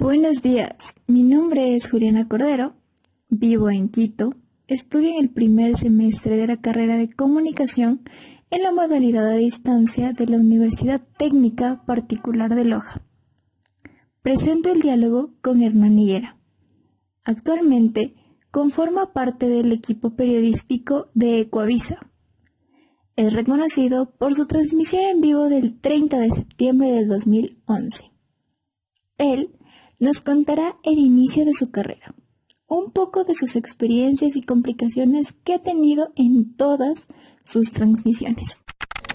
Buenos días, mi nombre es Juliana Cordero, vivo en Quito, estudio en el primer semestre de la carrera de comunicación en la modalidad a distancia de la Universidad Técnica Particular de Loja. Presento el diálogo con Hernán Higuera. Actualmente conforma parte del equipo periodístico de Ecuavisa. Es reconocido por su transmisión en vivo del 30 de septiembre del 2011. Él nos contará el inicio de su carrera, un poco de sus experiencias y complicaciones que ha tenido en todas sus transmisiones.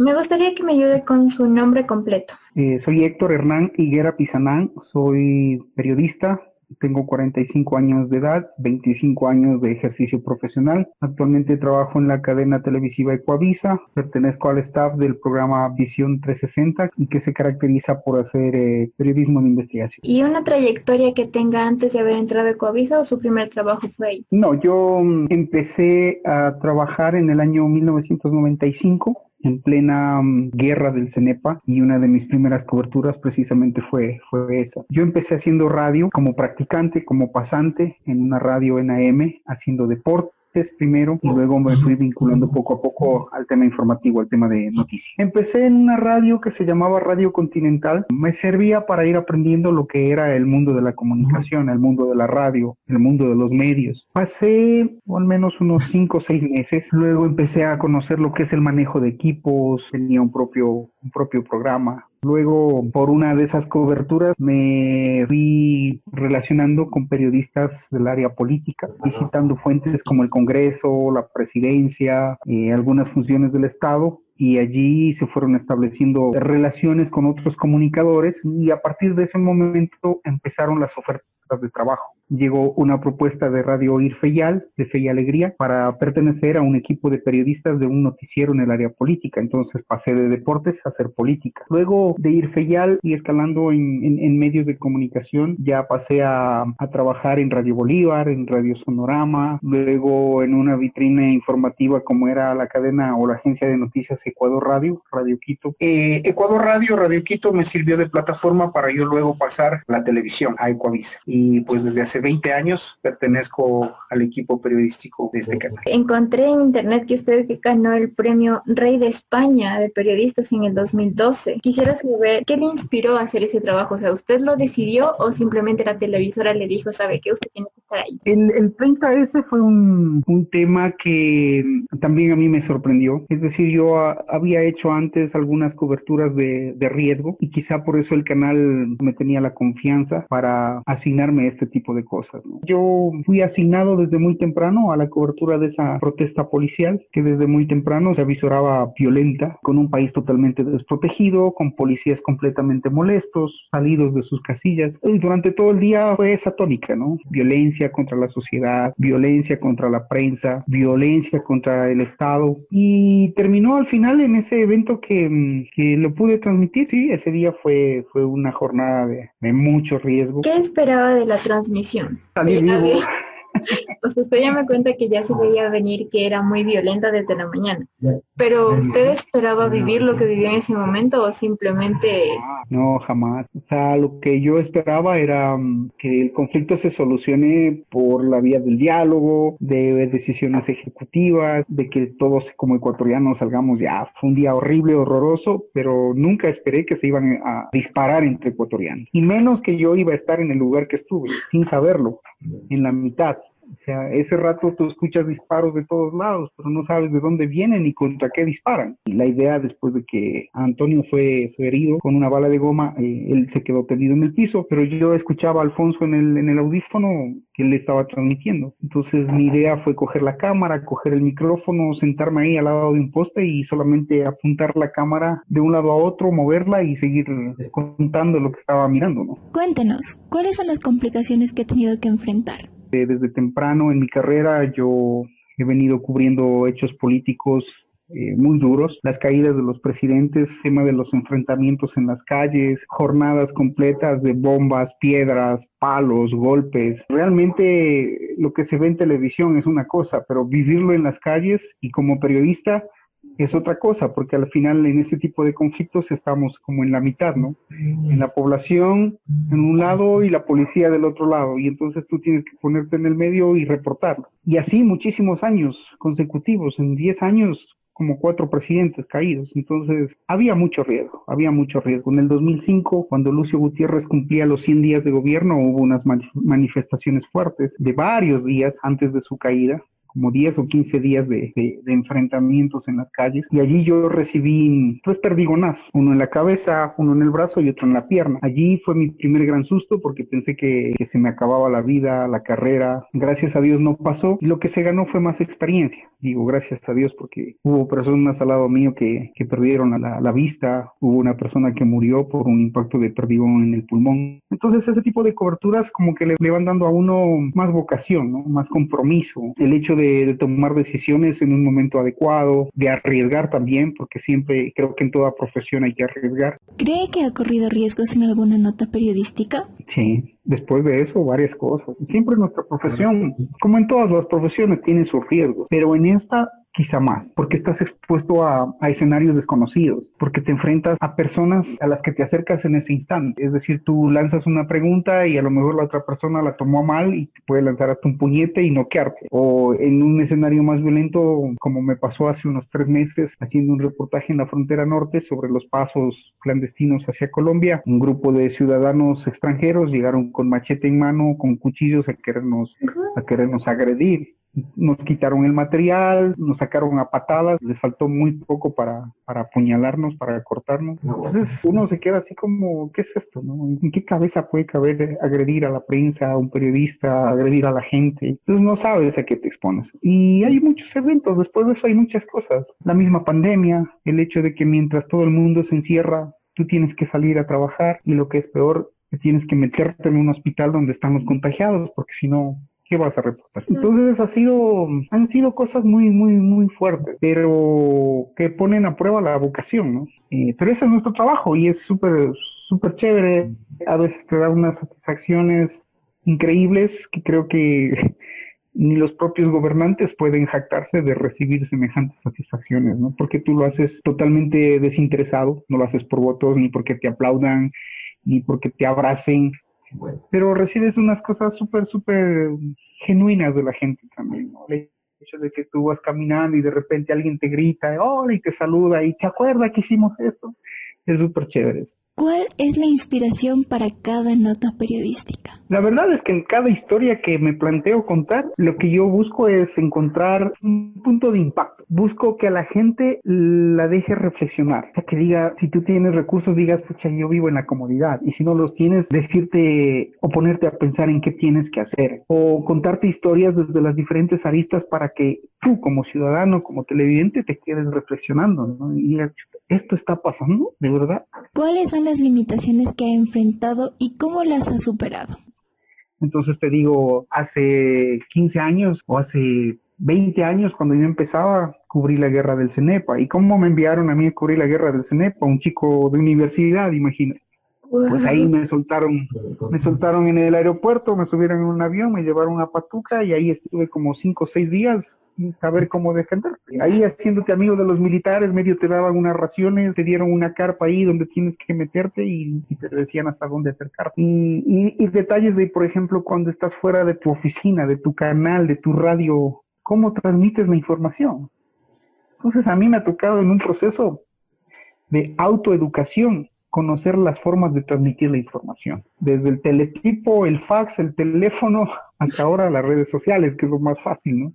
Me gustaría que me ayude con su nombre completo. Eh, soy Héctor Hernán Higuera Pizanán, soy periodista, tengo 45 años de edad, 25 años de ejercicio profesional. Actualmente trabajo en la cadena televisiva Ecuavisa, pertenezco al staff del programa Visión 360 y que se caracteriza por hacer eh, periodismo de investigación. ¿Y una trayectoria que tenga antes de haber entrado a Ecuavisa o su primer trabajo fue ahí? No, yo mm, empecé a trabajar en el año 1995 en plena mm, guerra del CENEPA y una de mis primeras coberturas precisamente fue, fue esa. Yo empecé haciendo radio como practicante, como pasante en una radio en AM, haciendo deporte primero y luego me fui vinculando poco a poco al tema informativo, al tema de noticias. Empecé en una radio que se llamaba Radio Continental. Me servía para ir aprendiendo lo que era el mundo de la comunicación, el mundo de la radio, el mundo de los medios. Pasé al menos unos cinco o seis meses. Luego empecé a conocer lo que es el manejo de equipos. Tenía un propio, un propio programa Luego, por una de esas coberturas, me fui relacionando con periodistas del área política, visitando fuentes como el Congreso, la Presidencia, eh, algunas funciones del Estado y allí se fueron estableciendo relaciones con otros comunicadores y a partir de ese momento empezaron las ofertas de trabajo llegó una propuesta de Radio Ir Feyal, de Fe y Alegría, para pertenecer a un equipo de periodistas de un noticiero en el área política. Entonces pasé de deportes a hacer política. Luego de Ir Feyal y escalando en, medios de comunicación, ya pasé a, trabajar en Radio Bolívar, en Radio Sonorama, luego en una vitrina informativa como era la cadena o la agencia de noticias Ecuador Radio, Radio Quito. Eh, Ecuador Radio, Radio Quito me sirvió de plataforma para yo luego pasar la televisión a Ecuavisa. Y pues desde hace 20 años pertenezco al equipo periodístico de este canal. Encontré en internet que usted ganó el premio Rey de España de periodistas en el 2012. Quisiera saber qué le inspiró a hacer ese trabajo. O sea, ¿usted lo decidió o simplemente la televisora le dijo, sabe que usted tiene que estar ahí? El, el 30S fue un, un, tema que también a mí me sorprendió. Es decir, yo había hecho antes algunas coberturas de, de riesgo y quizá por eso el canal me tenía la confianza para asignarme este tipo de cosas. Yo fui asignado desde muy temprano a la cobertura de esa protesta policial que desde muy temprano se avisoraba violenta, con un país totalmente desprotegido, con policías completamente molestos, salidos de sus casillas. Y durante todo el día fue esa tónica, ¿no? Violencia contra la sociedad, violencia contra la prensa, violencia contra el Estado. Y terminó al final en ese evento que, que lo pude transmitir. Sí, ese día fue, fue una jornada de, de mucho riesgo. ¿Qué esperaba de la transmisión? Salir vivo. Sea, usted ya me cuenta que ya se veía venir que era muy violenta desde la mañana, pero ¿usted esperaba vivir lo que vivió en ese momento o simplemente... No, jamás. O sea, lo que yo esperaba era mm, que el conflicto se solucione por la vía del diálogo, de decisiones ejecutivas, de que todos como ecuatorianos salgamos ya. Fue un día horrible, horroroso, pero nunca esperé que se iban a disparar entre ecuatorianos. Y menos que yo iba a estar en el lugar que estuve, sin saberlo, en la mitad. O sea, ese rato tú escuchas disparos de todos lados, pero no sabes de dónde vienen y contra qué disparan. Y la idea, después de que Antonio fue, herido con una bala de goma, eh, él se quedó tendido en el piso, pero yo escuchaba a Alfonso en el, en el audífono que él estaba transmitiendo. Entonces mi idea fue coger la cámara, coger el micrófono, sentarme ahí al lado de un poste y solamente apuntar la cámara de un lado a otro, moverla y seguir contando lo que estaba mirando. ¿no? Cuéntenos, ¿cuáles son las complicaciones que he tenido que enfrentar? Desde temprano en mi carrera yo he venido cubriendo hechos políticos eh, muy duros, las caídas de los presidentes, tema de los enfrentamientos en las calles, jornadas completas de bombas, piedras, palos, golpes. Realmente lo que se ve en televisión es una cosa, pero vivirlo en las calles y como periodista es otra cosa, porque al final en ese tipo de conflictos estamos como en la mitad, ¿no? En la población en un lado y la policía del otro lado, y entonces tú tienes que ponerte en el medio y reportarlo. Y así muchísimos años consecutivos, en 10 años como cuatro presidentes caídos. Entonces, había mucho riesgo, había mucho riesgo. En el 2005, cuando Lucio Gutiérrez cumplía los 100 días de gobierno, hubo unas manifestaciones fuertes de varios días antes de su caída, como 10 o 15 días de, enfrentamientos en las calles y allí yo recibí tres perdigonazos, uno en la cabeza, uno en el brazo y otro en la pierna. Allí fue mi primer gran susto porque pensé que, se me acababa la vida, la carrera. Gracias a Dios no pasó y lo que se ganó fue más experiencia. Digo gracias a Dios porque hubo personas al lado mío que, perdieron la, la, vista, hubo una persona que murió por un impacto de perdigón en el pulmón. Entonces ese tipo de coberturas como que le, van dando a uno más vocación, más compromiso. El hecho de, tomar decisiones en un momento adecuado, de arriesgar también, porque siempre creo que en toda profesión hay que arriesgar. ¿Cree que ha corrido riesgos en alguna nota periodística? Sí, después de eso varias cosas. Siempre nuestra profesión, como en todas las profesiones, tiene sus riesgos, pero en esta quizá más, porque estás expuesto a, escenarios desconocidos, porque te enfrentas a personas a las que te acercas en ese instante. Es decir, tú lanzas una pregunta y a lo mejor la otra persona la tomó mal y te puede lanzar hasta un puñete y noquearte. O en un escenario más violento, como me pasó hace unos tres meses, haciendo un reportaje en la frontera norte sobre los pasos clandestinos hacia Colombia, un grupo de ciudadanos extranjeros llegaron con machete en mano, con cuchillos a querernos, a querernos agredir nos quitaron el material, nos sacaron a patadas, les faltó muy poco para, para apuñalarnos, para cortarnos. Entonces uno se queda así como, ¿qué es esto? ¿En qué cabeza puede caber agredir a la prensa, a un periodista, agredir a la gente? Entonces no sabes a qué te expones. Y hay muchos eventos, después de eso hay muchas cosas. La misma pandemia, el hecho de que mientras todo el mundo se encierra, tú tienes que salir a trabajar y lo que es peor, que tienes que meterte en un hospital donde estamos contagiados, porque si no, ¿qué vas a reportar? Entonces ha sido, han sido cosas muy, muy, muy fuertes, pero que ponen a prueba la vocación, ¿no? Eh, pero ese es nuestro trabajo y es súper, súper chévere. A veces te da unas satisfacciones increíbles que creo que ni los propios gobernantes pueden jactarse de recibir semejantes satisfacciones, ¿no? Porque tú lo haces totalmente desinteresado, no lo haces por votos, ni porque te aplaudan, ni porque te abracen, pero recibes unas cosas súper, súper genuinas de la gente también. El hecho de que tú vas caminando y de repente alguien te grita, hola, y te saluda, y te acuerda que hicimos esto, es súper chévere. ¿Cuál es la inspiración para cada nota periodística? La verdad es que en cada historia que me planteo contar, lo que yo busco es encontrar un punto de impacto. Busco que a la gente la deje reflexionar. O sea, que diga, si tú tienes recursos, digas, pucha, yo vivo en la comodidad. Y si no los tienes, decirte o ponerte a pensar en qué tienes que hacer. O contarte historias desde las diferentes aristas para que tú como ciudadano, como televidente, te quedes reflexionando. ¿no? Y esto está pasando, de verdad. ¿Cuáles son las limitaciones que ha enfrentado y cómo las ha superado? Entonces te digo, hace 15 años o hace 20 años cuando yo empezaba, cubrí la guerra del CENEPA. ¿Y cómo me enviaron a mí a cubrir la guerra del CENEPA? Un chico de universidad, imagínate. Pues ahí me soltaron, me soltaron en el aeropuerto, me subieron en un avión, me llevaron a Patuca y ahí estuve como cinco o seis días saber cómo defender. Ahí haciéndote amigo de los militares, medio te daban unas raciones, te dieron una carpa ahí donde tienes que meterte y, te decían hasta dónde acercar. Y, y, detalles de, por ejemplo, cuando estás fuera de tu oficina, de tu canal, de tu radio, cómo transmites la información. Entonces a mí me ha tocado en un proceso de autoeducación conocer las formas de transmitir la información. Desde el teletipo, el fax, el teléfono, hasta ahora las redes sociales, que es lo más fácil, ¿no?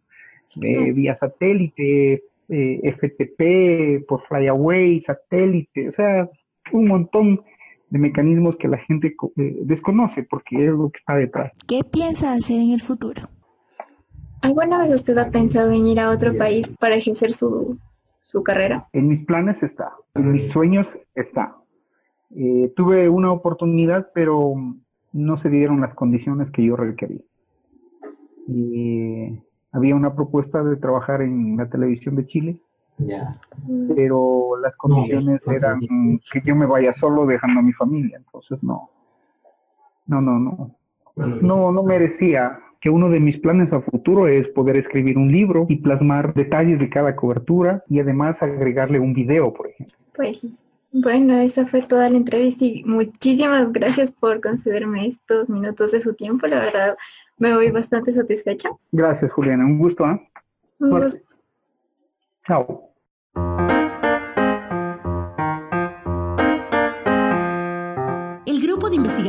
Eh, vía satélite, eh, FTP, por flyaway, satélite, o sea, un montón de mecanismos que la gente eh, desconoce porque es lo que está detrás. ¿Qué piensa hacer en el futuro? ¿Alguna vez usted ha pensado en ir a otro país para ejercer su, su carrera? En mis planes está, en mis sueños está. Eh, tuve una oportunidad, pero no se dieron las condiciones que yo requerí. Y había una propuesta de trabajar en la televisión de Chile, pero las condiciones eran que yo me vaya solo dejando a mi familia, entonces no, no, no, no, no, no merecía que uno de mis planes a futuro es poder escribir un libro y plasmar detalles de cada cobertura y además agregarle un video, por ejemplo. Pues sí. Bueno, esa fue toda la entrevista y muchísimas gracias por concederme estos minutos de su tiempo. La verdad, me voy bastante satisfecha. Gracias, Juliana. Un gusto, ¿eh? Un gusto. Chao.